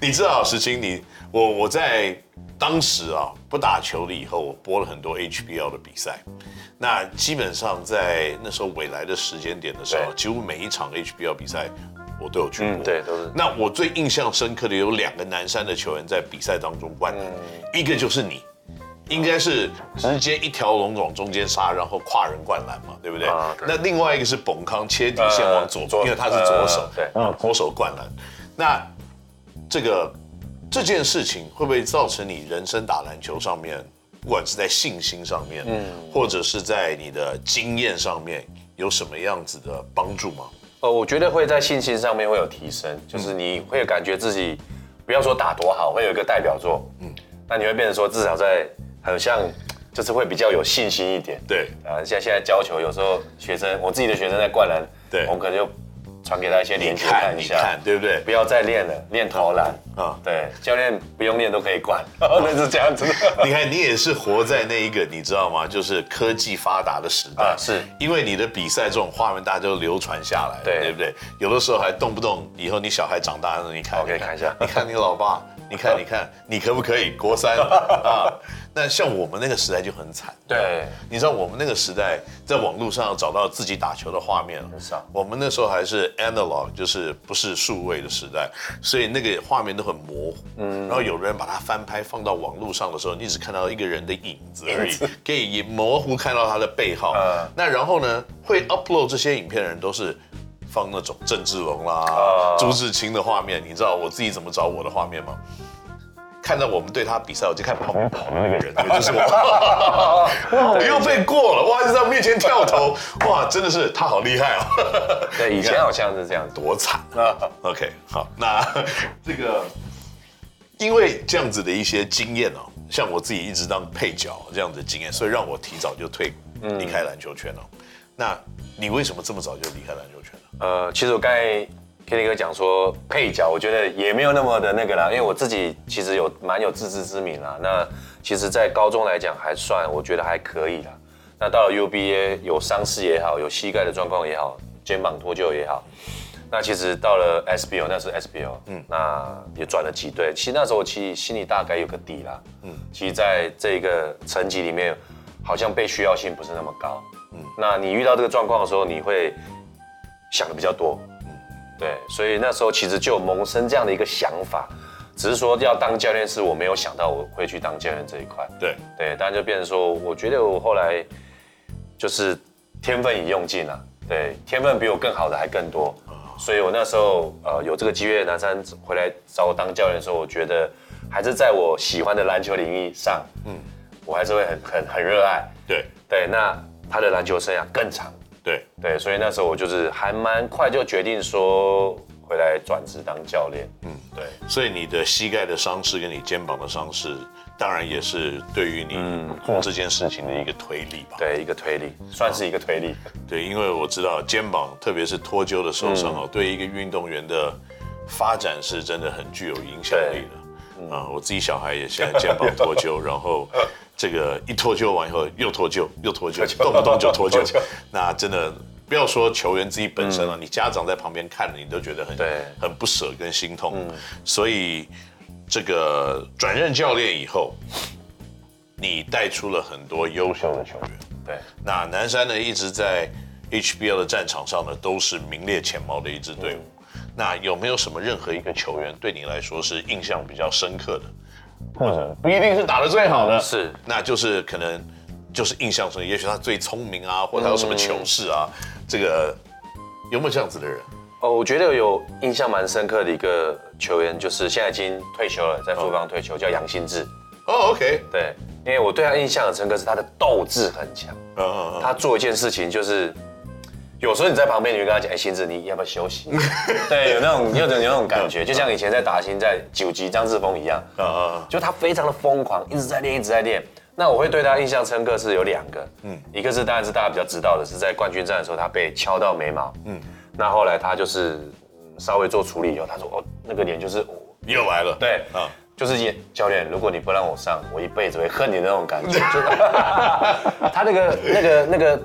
你知道，石青，你我我在当时啊不打球了以后，我播了很多 HBL 的比赛。那基本上在那时候未来的时间点的时候，几乎每一场 HBL 比赛我都有去播。对，都是。那我最印象深刻的有两个南山的球员在比赛当中灌篮，一个就是你。应该是直接一条龙往中间杀，然后跨人灌篮嘛，对不对？啊、对，那另外一个是本康切底线往左，呃、因为他是左手，呃、对，嗯，左手灌篮。那这个这件事情会不会造成你人生打篮球上面，不管是在信心上面，嗯，或者是在你的经验上面，有什么样子的帮助吗？呃，我觉得会在信心上面会有提升，就是你会感觉自己不要说打多好，会有一个代表作，嗯，那你会变成说至少在。很像，就是会比较有信心一点。对啊，像现在教球，有时候学生，我自己的学生在灌篮，对，我们可能就传给他一些连接看一下，对不对？不要再练了，练投篮啊。对，教练不用练都可以灌，那是这样子。你看，你也是活在那一个，你知道吗？就是科技发达的时代，是因为你的比赛这种画面，大家都流传下来，对，对不对？有的时候还动不动，以后你小孩长大了，你看，我给你看一下，你看你老爸，你看，你看，你可不可以？国三 啊。那像我们那个时代就很惨，对，你知道我们那个时代在网络上找到自己打球的画面很少。我们那时候还是 analog，就是不是数位的时代，所以那个画面都很模糊。嗯，然后有人把它翻拍放到网络上的时候，你只看到一个人的影子而已，可以模糊看到他的背号。嗯，那然后呢，会 upload 这些影片的人都是放那种郑志龙啦、朱自清的画面。你知道我自己怎么找我的画面吗？看到我们对他比赛，我就看旁边跑的那个人，就是我，我，又被过了，哇，就在我面前跳投，哇，真的是他好厉害哦。对，以前好像是这样，多惨啊。OK，好，那这个因为这样子的一些经验哦，像我自己一直当配角这样子的经验，所以让我提早就退离开篮球圈了。那你为什么这么早就离开篮球圈呢？呃，其实我刚才。Kenny 哥讲说配角，我觉得也没有那么的那个啦，因为我自己其实有蛮有自知之明啦。那其实，在高中来讲还算，我觉得还可以啦。那到了 UBA 有伤势也好，有膝盖的状况也好，肩膀脱臼也好。那其实到了 SBL，那是 SBL，嗯，那也转了几队。其实那时候我其实心里大概有个底啦，嗯，其实在这个层级里面，好像被需要性不是那么高，嗯。那你遇到这个状况的时候，你会想的比较多。对，所以那时候其实就萌生这样的一个想法，只是说要当教练是我没有想到我会去当教练这一块。对对，但就变成说，我觉得我后来就是天分已用尽了，对，天分比我更好的还更多，所以我那时候呃有这个机会，南山回来找我当教练的时候，我觉得还是在我喜欢的篮球领域上，嗯，我还是会很很很热爱。对对，那他的篮球生涯更长。对对，所以那时候我就是还蛮快就决定说回来转职当教练。嗯，对。所以你的膝盖的伤势跟你肩膀的伤势，当然也是对于你做这件事情的一个推力吧？对，一个推力，算是一个推力。对，因为我知道肩膀，特别是脱臼的受伤哦，对一个运动员的发展是真的很具有影响力的。啊，我自己小孩也现在肩膀脱臼，然后。这个一脱臼完以后又脱臼又脱臼，动不动就 脱臼。那真的不要说球员自己本身了，你家长在旁边看了，你都觉得很很不舍跟心痛。所以这个转任教练以后，你带出了很多优秀的球员。对，那南山呢一直在 HBL 的战场上呢都是名列前茅的一支队伍。那有没有什么任何一个球员对你来说是印象比较深刻的？或者不一定是打得最好的，是，那就是可能就是印象中，也许他最聪明啊，或者他有什么糗事啊，这个有没有这样子的人？哦，我觉得有印象蛮深刻的一个球员，就是现在已经退休了，在富邦退休，叫杨新志。哦，OK，对，因为我对他印象很深刻，是他的斗志很强。嗯嗯嗯，他做一件事情就是。有时候你在旁边，你就跟他讲：“哎，星子，你要不要休息？” 对，有那种 有种有那种感觉，就像以前在达欣在九级张志峰一样。嗯 嗯，就他非常的疯狂，一直在练，一直在练。那我会对他印象深刻是有两个，嗯，一个是当然是大家比较知道的，是在冠军战的时候他被敲到眉毛，嗯，那后来他就是稍微做处理以后，他说：“哦，那个脸就是又来了。”对，啊，就是演教练，如果你不让我上，我一辈子会恨你那种感觉。他那个那个那个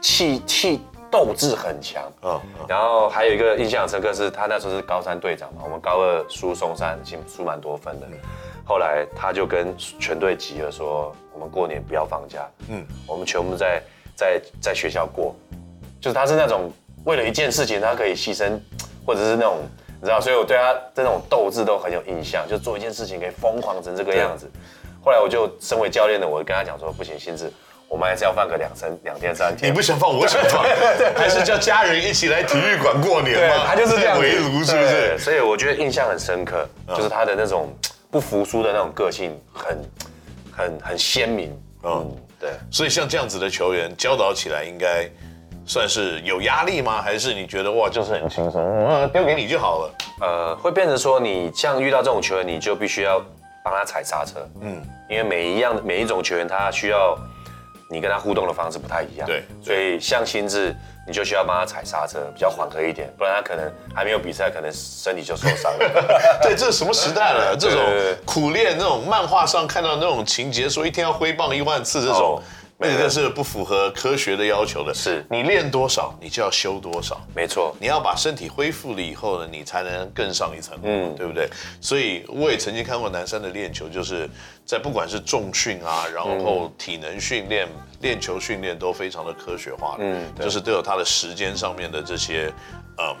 气气。斗志很强。嗯，然后还有一个印象深刻是，他那时候是高三队长嘛，我们高二输松山，输蛮多分的。后来他就跟全队集了，说我们过年不要放假，嗯，我们全部在在在学校过，就是他是那种为了一件事情，他可以牺牲，或者是那种你知道，所以我对他这种斗志都很有印象，就做一件事情可以疯狂成这个样子。后来我就身为教练的，我就跟他讲说，不行，心智，我们还是要放个两三两天三天。你不想放，我想放，还是叫家人一起来体育馆过年嘛？他就是这样围炉，是不是？所以我觉得印象很深刻，就是他的那种。不服输的那种个性很很很鲜明，嗯，对，所以像这样子的球员教导起来应该算是有压力吗？还是你觉得哇，就是很轻松，嗯，丢给你就好了？呃，会变成说你像遇到这种球员，你就必须要帮他踩刹车，嗯，因为每一样每一种球员他需要你跟他互动的方式不太一样，对，所以像心智。你就需要帮他踩刹车，比较缓和一点，不然他可能还没有比赛，可能身体就受伤了。对，这是什么时代了？这种苦练，那种漫画上看到那种情节，说一天要挥棒一万次这种。那个是不符合科学的要求的。是你练多少，你就要修多少。没错，你要把身体恢复了以后呢，你才能更上一层楼，嗯，对不对？所以我也曾经看过南山的练球，就是在不管是重训啊，然后体能训练、练球训练都非常的科学化，嗯，就是都有它的时间上面的这些嗯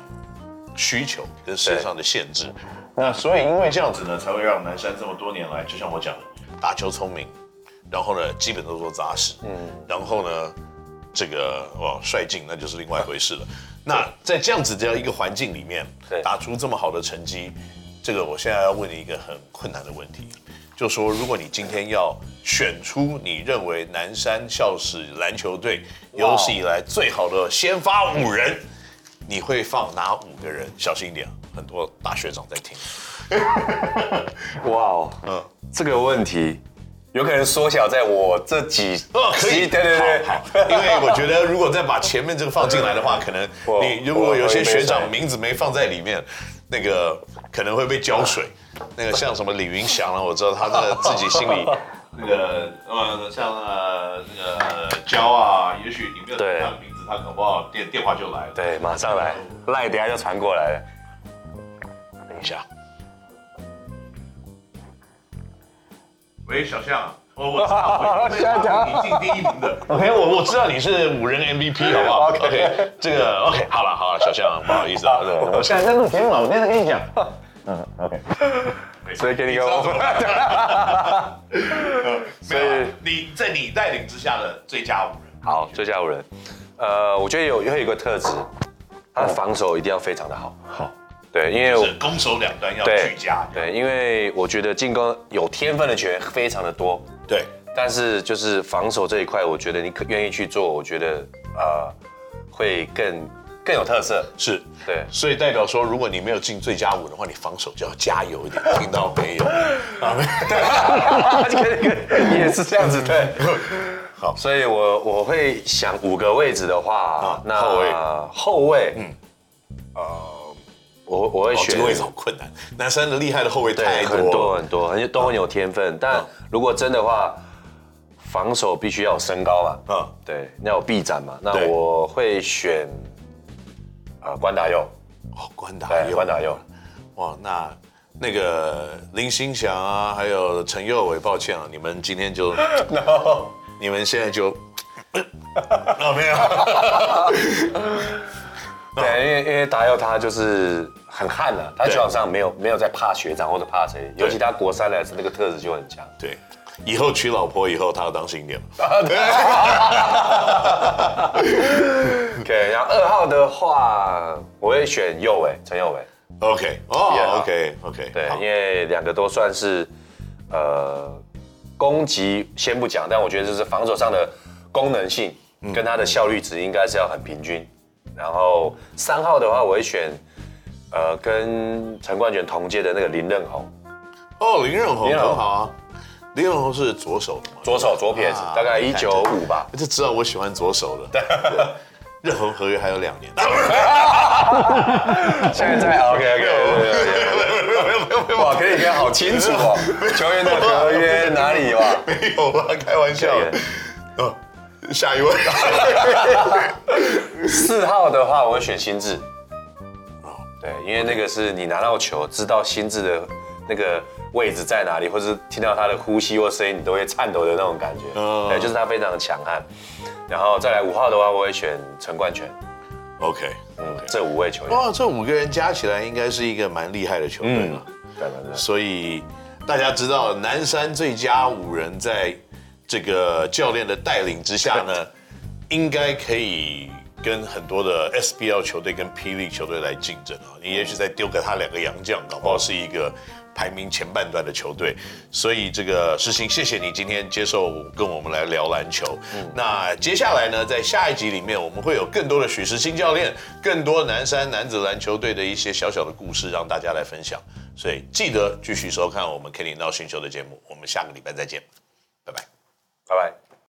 需求跟时间上的限制。那所以因为这样子呢，才会让南山这么多年来，就像我讲的，打球聪明。然后呢，基本都说扎实。嗯，然后呢，这个哦帅劲，那就是另外一回事了。那在这样子这样一个环境里面，打出这么好的成绩，这个我现在要问你一个很困难的问题，就说如果你今天要选出你认为南山校史篮球队有史以来最好的先发五人，你会放哪五个人？小心一点，很多大学长在听。哇哦，嗯，这个问题。有可能缩小在我这几哦，可以，对对对，好，因为我觉得如果再把前面这个放进来的话，可能 你如果有些学长名字没放在里面，那个可能会被浇水。那个像什么李云祥啊，我知道他的自己心里 那个呃，像呃那个焦啊，也许你没有他的名字，他搞不好电电话就来了。对，马上来，赖等下就传过来了。等一下。喂，小象，我我知道，现在讲。你进第一名的，OK，我我知道你是五人 MVP，好不好？OK，这个 OK，好了好了，小象，不好意思啊，我现在在录节目，我现在跟你讲，嗯，OK，所以给你个，所以。你在你带领之下的最佳五人，好，最佳五人，呃，我觉得有有一个特质，他的防守一定要非常的好，好。对，因为我攻守两端要俱佳。对，因为我觉得进攻有天分的球员非常的多。对，但是就是防守这一块，我觉得你可愿意去做，我觉得呃会更更有特色。是，对，所以代表说，如果你没有进最佳五的话，你防守就要加油一点。听到没有？啊，对，也是这样子。对，好，所以我我会想五个位置的话，那后卫，后卫，嗯，呃。我我会选，这个位置好困难。南山的厉害的后卫太多，很多很多，很都很有天分。但如果真的话，防守必须要有身高嘛，嗯，对，要有臂展嘛。那我会选啊关达佑，哦关达佑，关达佑，哇，那那个林兴祥啊，还有陈佑伟，抱歉啊，你们今天就，no，你们现在就，哦 没有，对，因为因为达佑他就是。很悍的，他球场上没有没有在怕学长或者怕谁，尤其他国三来时那个特质就很强。对，以后娶老婆以后他要当心点。对。OK，然后二号的话，我会选右伟陈右伟。OK，哦，OK OK，对，因为两个都算是呃攻击先不讲，但我觉得就是防守上的功能性跟他的效率值应该是要很平均。然后三号的话，我会选。呃，跟陈冠泉同届的那个林任宏，哦，林任宏很好啊，林任宏是左手的嘛，左手左撇子，大概一九五吧，就知道我喜欢左手的。对，任宏合约还有两年。现在 OK OK，没有没有没有没有，哇，可以看好清楚哦，球员的合约哪里哇？没有吧，开玩笑。嗯，下一位。四号的话，我会选心智。对，因为那个是你拿到球，知道心智的那个位置在哪里，或是听到他的呼吸或声音，你都会颤抖的那种感觉。嗯，对，就是他非常的强悍。然后再来五号的话，我会选陈冠泉。OK，嗯，这五位球员。哇，这五个人加起来应该是一个蛮厉害的球队了。对对对。所以大家知道，南山最佳五人在这个教练的带领之下呢，应该可以。跟很多的 SBL 球队跟霹雳球队来竞争啊，你也许再丢给他两个洋将，搞不好是一个排名前半段的球队。所以这个世新，谢谢你今天接受跟我们来聊篮球。嗯，那接下来呢，在下一集里面，我们会有更多的许时清教练，更多南山男子篮球队的一些小小的故事，让大家来分享。所以记得继续收看我们 Kenny NOW 星球的节目，我们下个礼拜再见，拜拜，拜拜。